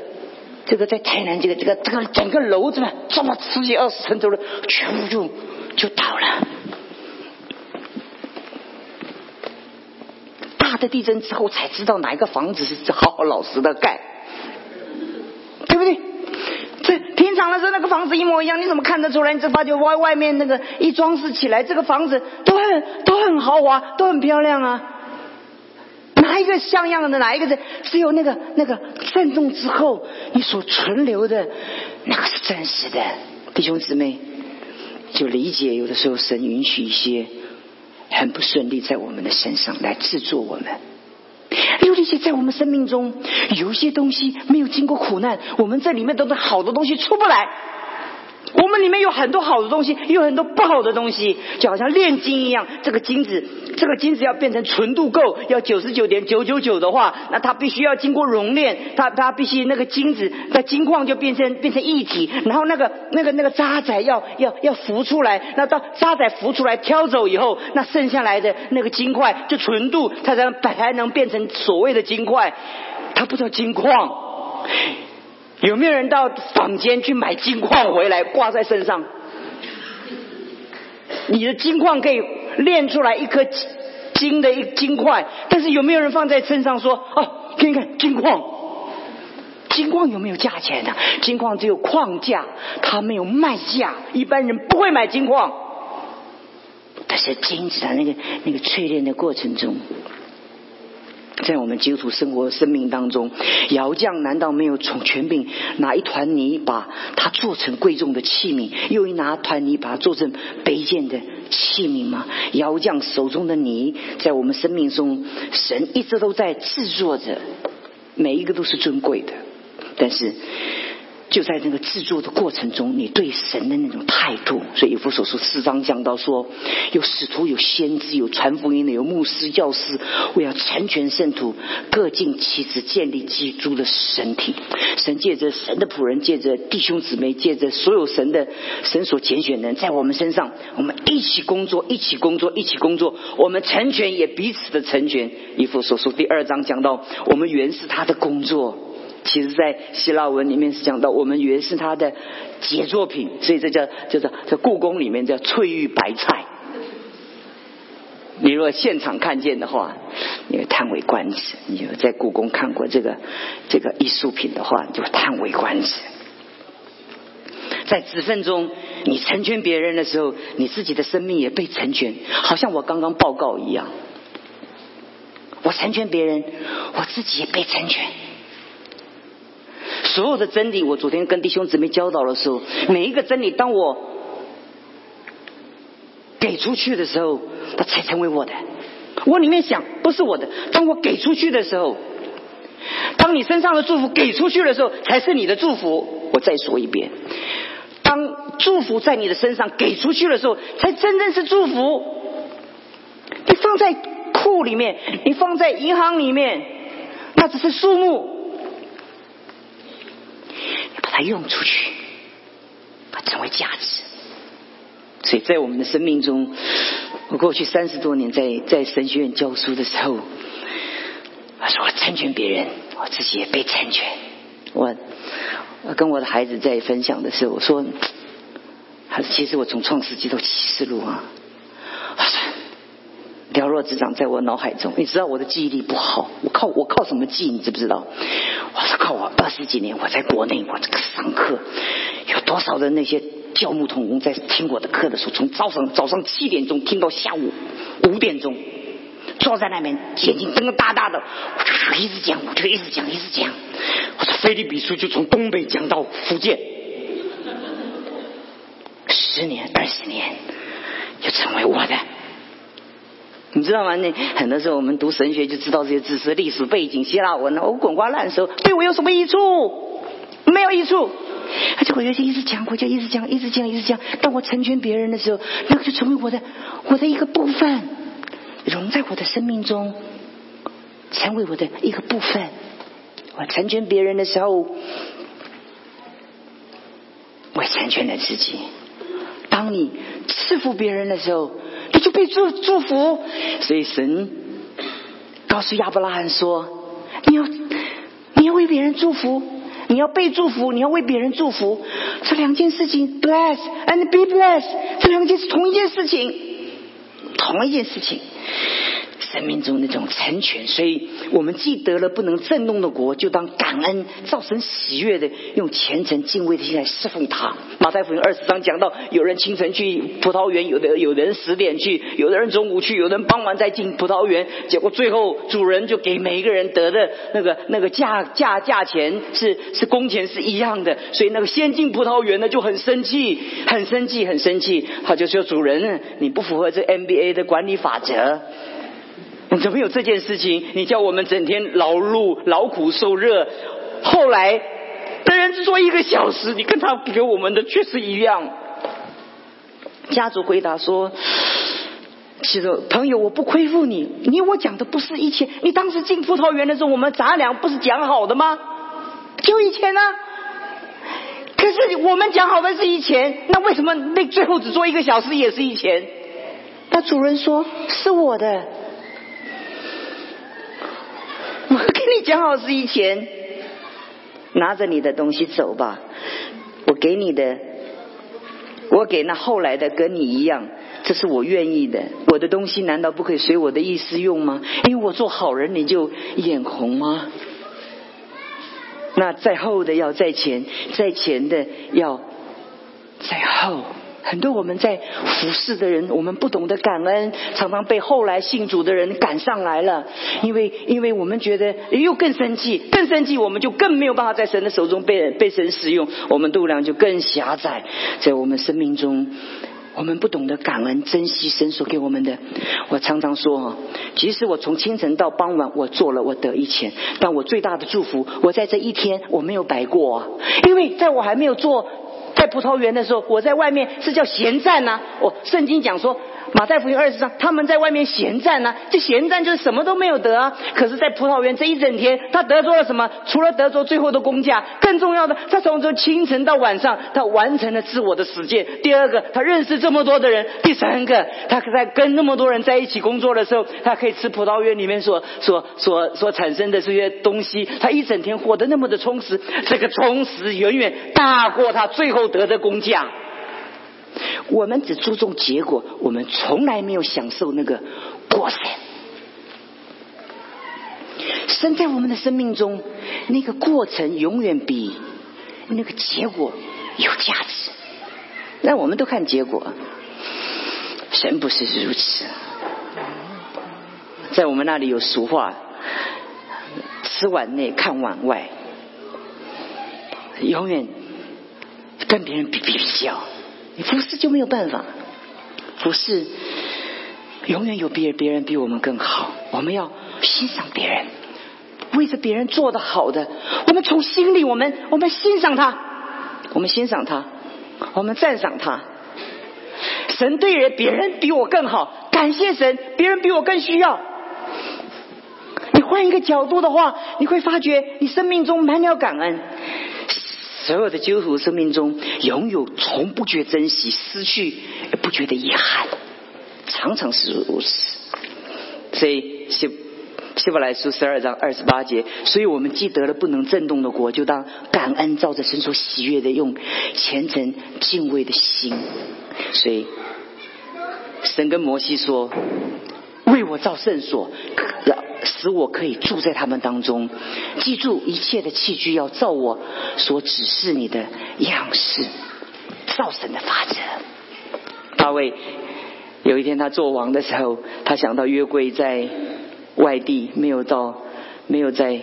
这个在台南这个这个这个整个楼子嘛，这么十几二十层楼的，全部就就倒了。大的地震之后才知道哪一个房子是好好老实的盖，对不对？这平常的时候那个房子一模一样，你怎么看得出来？你这发觉外外面那个一装饰起来，这个房子都很都很豪华，都很漂亮啊。哪一个像样的？哪一个人只有那个那个震动之后你所存留的那个是真实的？弟兄姊妹，就理解有的时候神允许一些。很不顺利，在我们的身上来制作我们。有一些在我们生命中，有些东西没有经过苦难，我们这里面都是好的东西出不来。我们里面有很多好的东西，也有很多不好的东西，就好像炼金一样。这个金子，这个金子要变成纯度够，要九十九点九九九的话，那它必须要经过熔炼，它它必须那个金子在金矿就变成变成一体，然后那个那个那个渣仔要要要浮出来，那到渣仔浮出来挑走以后，那剩下来的那个金块就纯度，它才能才能变成所谓的金块，它不叫金矿。有没有人到坊间去买金矿回来挂在身上？你的金矿可以炼出来一颗金的一金块，但是有没有人放在身上说：“哦，看看金矿，金矿有没有价钱呢？金矿只有矿价，它没有卖价，一般人不会买金矿。但是金子的那个那个淬炼的过程中，在我们基督徒生活生命当中，窑匠难道没有从权柄拿一团泥把它做成贵重的器皿，又一拿团泥把它做成卑贱的器皿吗？窑匠手中的泥，在我们生命中，神一直都在制作着，每一个都是尊贵的，但是。就在那个制作的过程中，你对神的那种态度。所以以弗所书四章讲到说，有使徒，有先知，有传福音的，有牧师、教师，为要成全圣徒，各尽其职，建立基督的身体。神借着神的仆人，借着弟兄姊妹，借着所有神的神所拣选的人，在我们身上，我们一起工作，一起工作，一起工作。我们成全，也彼此的成全。以弗所书第二章讲到，我们原是他的工作。其实，在希腊文里面是讲到，我们原是他的杰作品，所以这叫叫做在故宫里面叫翠玉白菜。你如果现场看见的话，你会叹为观止；你有在故宫看过这个这个艺术品的话，你就叹为观止。在指分中，你成全别人的时候，你自己的生命也被成全，好像我刚刚报告一样。我成全别人，我自己也被成全。所有的真理，我昨天跟弟兄姊妹教导的时候，每一个真理，当我给出去的时候，它才成为我的。我里面想，不是我的。当我给出去的时候，当你身上的祝福给出去的时候，才是你的祝福。我再说一遍，当祝福在你的身上给出去的时候，才真正是祝福。你放在库里面，你放在银行里面，那只是数目。它用出去，它成为价值。所以在我们的生命中，我过去三十多年在在神学院教书的时候，我说我成全别人，我自己也被成全。我我跟我的孩子在分享的时候，我说，还是其实我从创世纪到启示录啊，了若指掌在我脑海中。你知道我的记忆力不好，我靠我靠什么记？你知不知道？我是靠我二十几年我在国内，我这个上课有多少的那些教牧同工在听我的课的时候，从早上早上七点钟听到下午五点钟，坐在那边眼睛瞪得大大的，我就一直讲，我就一直讲，一直讲。我说菲律比书就从东北讲到福建，十年二十年就成为我的。你知道吗？那很多时候我们读神学就知道这些知识、历史背景、希腊文，我滚瓜烂熟，对我有什么益处？没有益处。而且我就一直讲，我就一直讲，一直讲，一直讲。当我成全别人的时候，那个就成为我的我的一个部分，融在我的生命中，成为我的一个部分。我成全别人的时候，我成全了自己。当你赐福别人的时候。就被祝祝福，所以神告诉亚伯拉罕说：“你要你要为别人祝福，你要被祝福，你要为别人祝福。这两件事情，bless and be blessed，这两件是同一件事情，同一件事情。”生命中那种成全，所以我们既得了不能震动的国，就当感恩，造成喜悦的，用虔诚敬畏的心来侍奉他。马太福音二十章讲到，有人清晨去葡萄园，有的有的人十点去，有的人中午去，有的人傍晚再进葡萄园，结果最后主人就给每一个人得的那个那个价价价钱是是工钱是一样的，所以那个先进葡萄园的就很生气，很生气，很生气，他就说主人，你不符合这 NBA 的管理法则。怎么有这件事情？你叫我们整天劳碌、劳苦受热，后来的人只做一个小时，你跟他给我们的确实一样。家主回答说：“其实朋友，我不亏负你，你我讲的不是一千。你当时进葡萄园的时候，我们杂粮不是讲好的吗？就一千呢。可是我们讲好的是一千，那为什么那最后只做一个小时也是一千？那主人说是我的。”我跟你讲好是一千，拿着你的东西走吧。我给你的，我给那后来的跟你一样，这是我愿意的。我的东西难道不可以随我的意思用吗？因为我做好人你就眼红吗？那在后的要在前，在前的要在后。很多我们在服侍的人，我们不懂得感恩，常常被后来信主的人赶上来了。因为，因为我们觉得又更生气，更生气，我们就更没有办法在神的手中被被神使用，我们度量就更狭窄。在我们生命中，我们不懂得感恩、珍惜神所给我们的。我常常说啊，即使我从清晨到傍晚，我做了我得一钱，但我最大的祝福，我在这一天我没有白过啊，因为在我还没有做。在葡萄园的时候，我在外面是叫闲站呐。我圣经讲说。马太福音二十章，他们在外面闲站呢，这闲站就是什么都没有得啊。可是，在葡萄园这一整天，他得着了什么？除了得着最后的工价，更重要的，他从这清晨到晚上，他完成了自我的实践。第二个，他认识这么多的人。第三个，他在跟那么多人在一起工作的时候，他可以吃葡萄园里面所所所所产生的这些东西。他一整天活得那么的充实，这个充实远远大过他最后得的工价。我们只注重结果，我们从来没有享受那个过程。生在我们的生命中，那个过程永远比那个结果有价值。那我们都看结果，神不是如此。在我们那里有俗话：吃碗内看碗外，永远跟别人比比比较。你服侍就没有办法，服侍永远有别别人比我们更好。我们要欣赏别人，为着别人做的好的，我们从心里我们我们欣赏他，我们欣赏他，我们赞赏他。神对人别人比我更好，感谢神，别人比我更需要。你换一个角度的话，你会发觉你生命中满了感恩。所有的基督徒生命中，拥有从不觉珍惜，失去也不觉得遗憾，常常是如此。所以希希伯来书十二章二十八节，所以我们既得了不能震动的国，就当感恩，照着神所喜悦的，用虔诚敬畏的心。所以神跟摩西说：“为我造圣所。”使我可以住在他们当中，记住一切的器具要照我所指示你的样式，造神的法则。大卫有一天他做王的时候，他想到约柜在外地没有到，没有在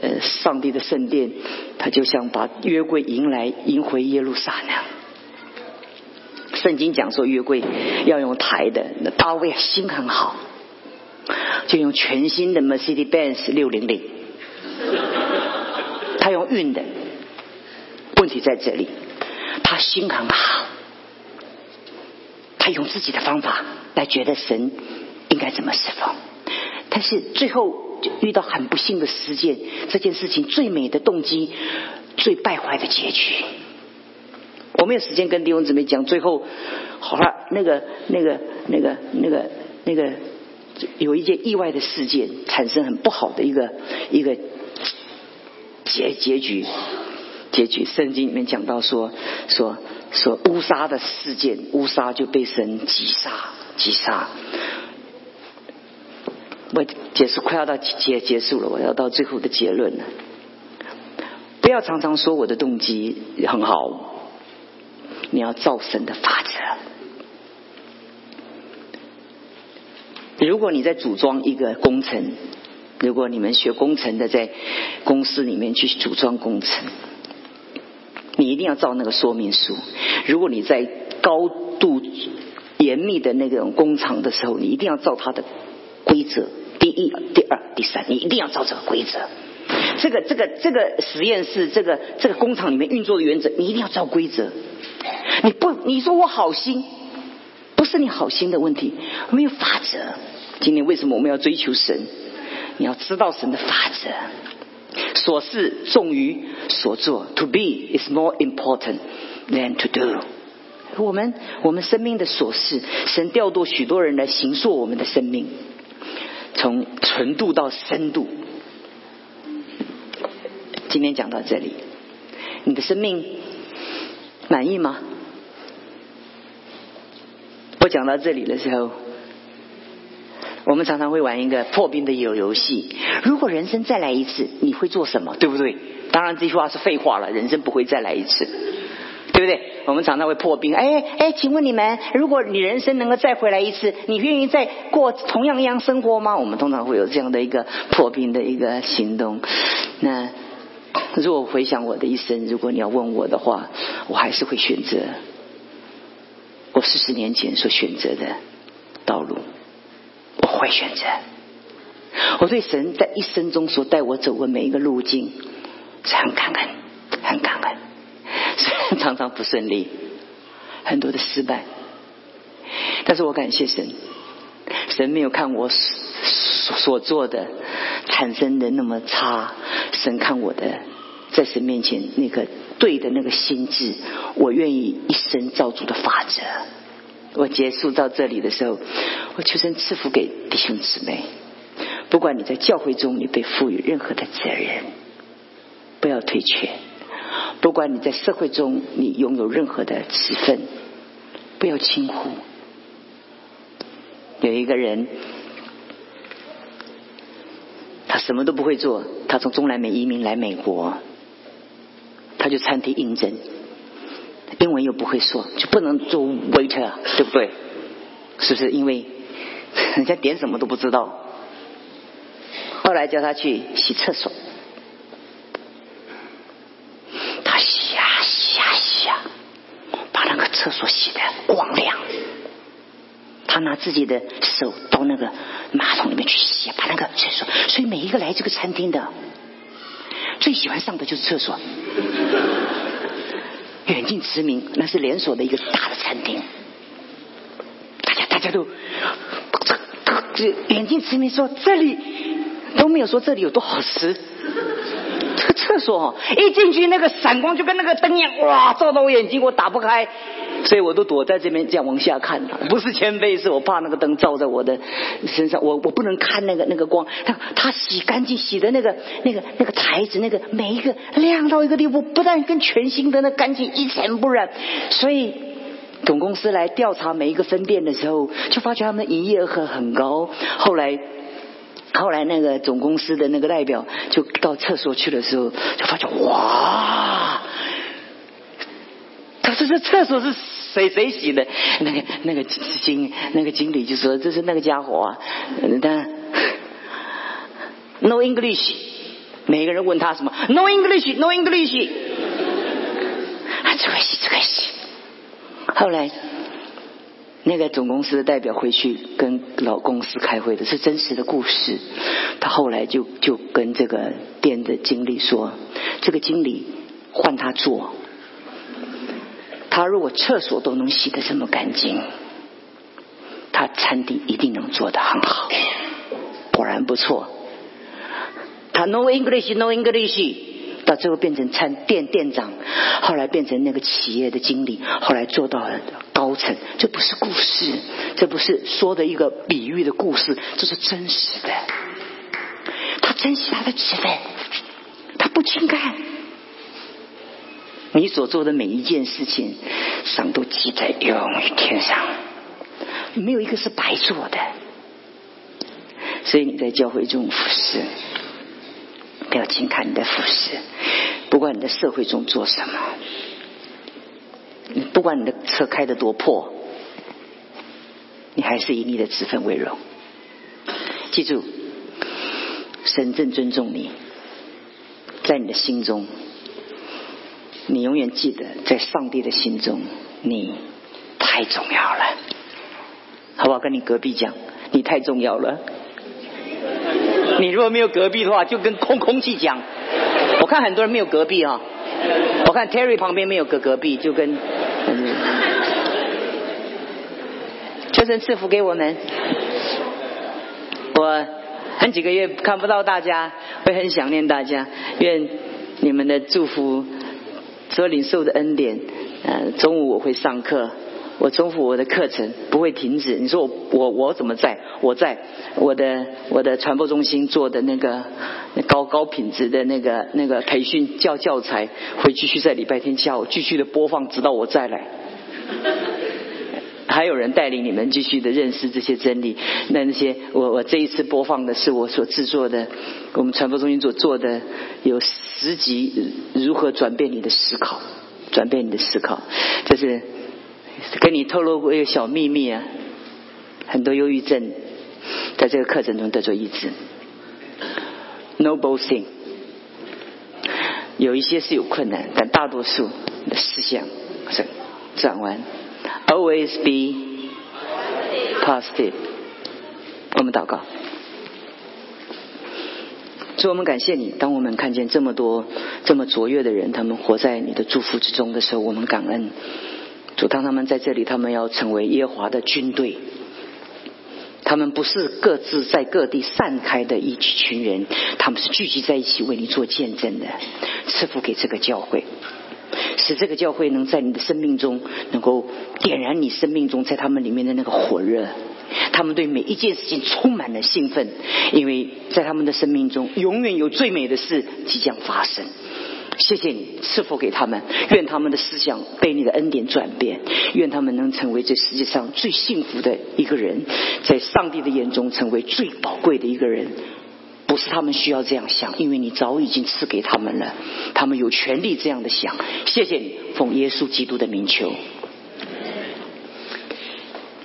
呃上帝的圣殿，他就想把约柜迎来迎回耶路撒冷。圣经讲说约柜要用抬的，那大卫心很好。就用全新的 Mercedes-Benz 六零零，他用运的，问题在这里，他心很好，他用自己的方法来觉得神应该怎么侍奉，但是最后就遇到很不幸的事件，这件事情最美的动机，最败坏的结局，我没有时间跟弟兄姊妹讲，最后好了，那个那个那个那个那个。有一件意外的事件产生很不好的一个一个结结局结局，圣经里面讲到说说说乌沙的事件，乌沙就被神击杀击杀。我结束快要到结结束了，我要到最后的结论了。不要常常说我的动机很好，你要造神的法则。如果你在组装一个工程，如果你们学工程的在公司里面去组装工程，你一定要照那个说明书。如果你在高度严密的那种工厂的时候，你一定要照它的规则。第一、第二、第三，你一定要照这个规则。这个、这个、这个实验室、这个、这个工厂里面运作的原则，你一定要照规则。你不，你说我好心。不是你好心的问题，没有法则。今天为什么我们要追求神？你要知道神的法则。所事重于所做，To be is more important than to do。我们我们生命的琐事，神调度许多人来行塑我们的生命，从纯度到深度。今天讲到这里，你的生命满意吗？我讲到这里的时候，我们常常会玩一个破冰的游游戏。如果人生再来一次，你会做什么？对不对？当然这句话是废话了，人生不会再来一次。对不对？我们常常会破冰。哎哎，请问你们，如果你人生能够再回来一次，你愿意再过同样一样生活吗？我们通常会有这样的一个破冰的一个行动。那如果回想我的一生，如果你要问我的话，我还是会选择我四十年前所选择的道路。我会选择。我对神在一生中所带我走过每一个路径，是很感恩，很感恩。虽然 常常不顺利，很多的失败，但是我感谢神，神没有看我所所做的产生的那么差，神看我的在神面前那个对的那个心智，我愿意一生照主的法则。我结束到这里的时候，我求神赐福给弟兄姊妹。不管你在教会中，你被赋予任何的责任，不要退却；不管你在社会中，你拥有任何的职分，不要轻忽。有一个人，他什么都不会做，他从中南美移民来美国，他就餐厅应征，英文又不会说，就不能做 waiter，对不对？是不是？因为人家点什么都不知道。后来叫他去洗厕所，他洗啊洗啊洗啊，把那个厕所洗的光亮。他拿自己的手到那个马桶里面去洗，把那个厕所。所以每一个来这个餐厅的，最喜欢上的就是厕所。远近驰名，那是连锁的一个大的餐厅，大家大家都这远近驰名说这里。都没有说这里有多好吃，这个厕所一进去那个闪光就跟那个灯一样，哇，照到我眼睛，我打不开，所以我都躲在这边这样往下看。不是谦卑，是我怕那个灯照在我的身上，我我不能看那个那个光。他他洗干净，洗的那个那个那个台子，那个每一个亮到一个地步，不但跟全新的那干净一尘不染。所以总公司来调查每一个分店的时候，就发觉他们营业额很高。后来。后来那个总公司的那个代表就到厕所去的时候，就发现哇，他说这厕所是谁谁洗的？那个那个经那个经理就说这是那个家伙啊，但 no English，每个人问他什么 no English no English，啊这个洗这个洗，后来。那个总公司的代表回去跟老公司开会的是真实的故事，他后来就就跟这个店的经理说，这个经理换他做，他如果厕所都能洗得这么干净，他餐厅一定能做得很好。果然不错，他 no English no English。到最后变成餐店店长，后来变成那个企业的经理，后来做到了高层。这不是故事，这不是说的一个比喻的故事，这是真实的。他珍惜他的职分，他不轻看。你所做的每一件事情，上都记在永于天上，没有一个是白做的。所以你在教会中服侍。不要轻看你的服饰，不管你在社会中做什么，不管你的车开得多破，你还是以你的职分为荣。记住，神正尊重你，在你的心中，你永远记得，在上帝的心中，你太重要了。好不好？跟你隔壁讲，你太重要了。你如果没有隔壁的话，就跟空空气讲。我看很多人没有隔壁啊，我看 Terry 旁边没有隔隔壁，就跟。求神赐福给我们。我很几个月看不到大家，会很想念大家。愿你们的祝福所领受的恩典。呃，中午我会上课。我重复我的课程不会停止。你说我我我怎么在？我在我的我的传播中心做的那个高高品质的那个那个培训教教材，会继续在礼拜天下午继续的播放，直到我再来。还有人带领你们继续的认识这些真理。那那些我我这一次播放的是我所制作的，我们传播中心所做的有十集如何转变你的思考。转变你的思考。这是跟你透露过一个小秘密啊，很多忧郁症在这个课程中得做医治。No boasting，有一些是有困难，但大多数的思想是转弯。Always be positive。我们祷告。主，我们感谢你。当我们看见这么多这么卓越的人，他们活在你的祝福之中的时候，我们感恩。主，当他们在这里，他们要成为耶华的军队。他们不是各自在各地散开的一群人，他们是聚集在一起为你做见证的。赐福给这个教会，使这个教会能在你的生命中能够点燃你生命中在他们里面的那个火热。他们对每一件事情充满了兴奋，因为在他们的生命中，永远有最美的事即将发生。谢谢你赐福给他们，愿他们的思想被你的恩典转变，愿他们能成为这世界上最幸福的一个人，在上帝的眼中成为最宝贵的一个人。不是他们需要这样想，因为你早已经赐给他们了，他们有权利这样的想。谢谢你，奉耶稣基督的名求。